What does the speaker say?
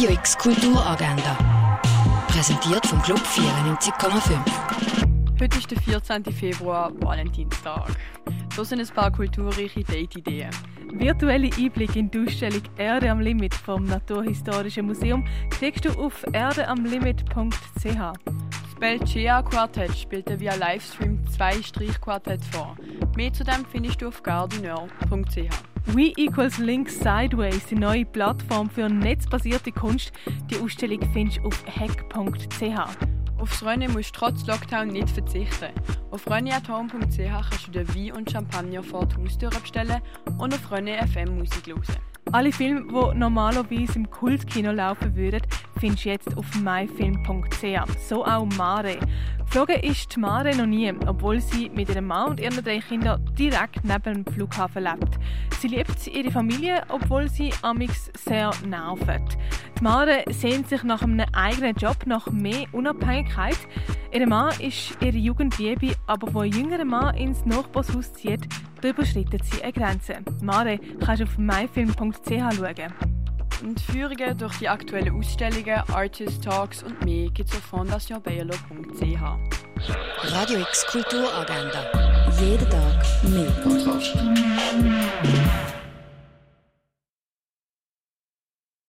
Radio X Kulturagenda. Präsentiert vom Club 94,5. Heute ist der 14. Februar, Valentinstag. So sind ein paar kulturreiche Date-Ideen. Virtuelle Einblick in die Ausstellung Erde am Limit vom Naturhistorischen Museum kriegst du auf erdeamlimit.ch. Belchea Quartett spielte via Livestream zwei Streichquartette vor. Mehr zu dem findest du auf gardineur.ch. We Equals Links Sideways, die neue Plattform für netzbasierte Kunst. Die Ausstellung findest du auf hack.ch. Aufs Rennen musst du trotz Lockdown nicht verzichten. Auf renneathome.ch kannst du dir Wein und Champagner vor die Haustür bestellen und auf René FM Musik hören. Alle Filme, die normalerweise im Kultkino laufen würden, findest du jetzt auf myfilm.ch. So auch Mare. Geflogen ist Mare noch nie, obwohl sie mit ihrem Mann und ihren drei Kindern direkt neben dem Flughafen lebt. Sie liebt ihre Familie, obwohl sie amix sehr nervt. Die Mare sehnt sich nach einem eigenen Job, nach mehr Unabhängigkeit. Ihr Mann ist ihre Jugendliebe, aber wo ein jüngerer Mann ins Nachbarshaus zieht, überschreitet sie eine Grenze. Mare kannst du auf myfilm.ch schauen. Und Führungen durch die aktuellen Ausstellungen, Artist Talks und mehr gibt es auf fondationbayerlo.ch. Radio X Kulturagenda. Jeden Tag mehr.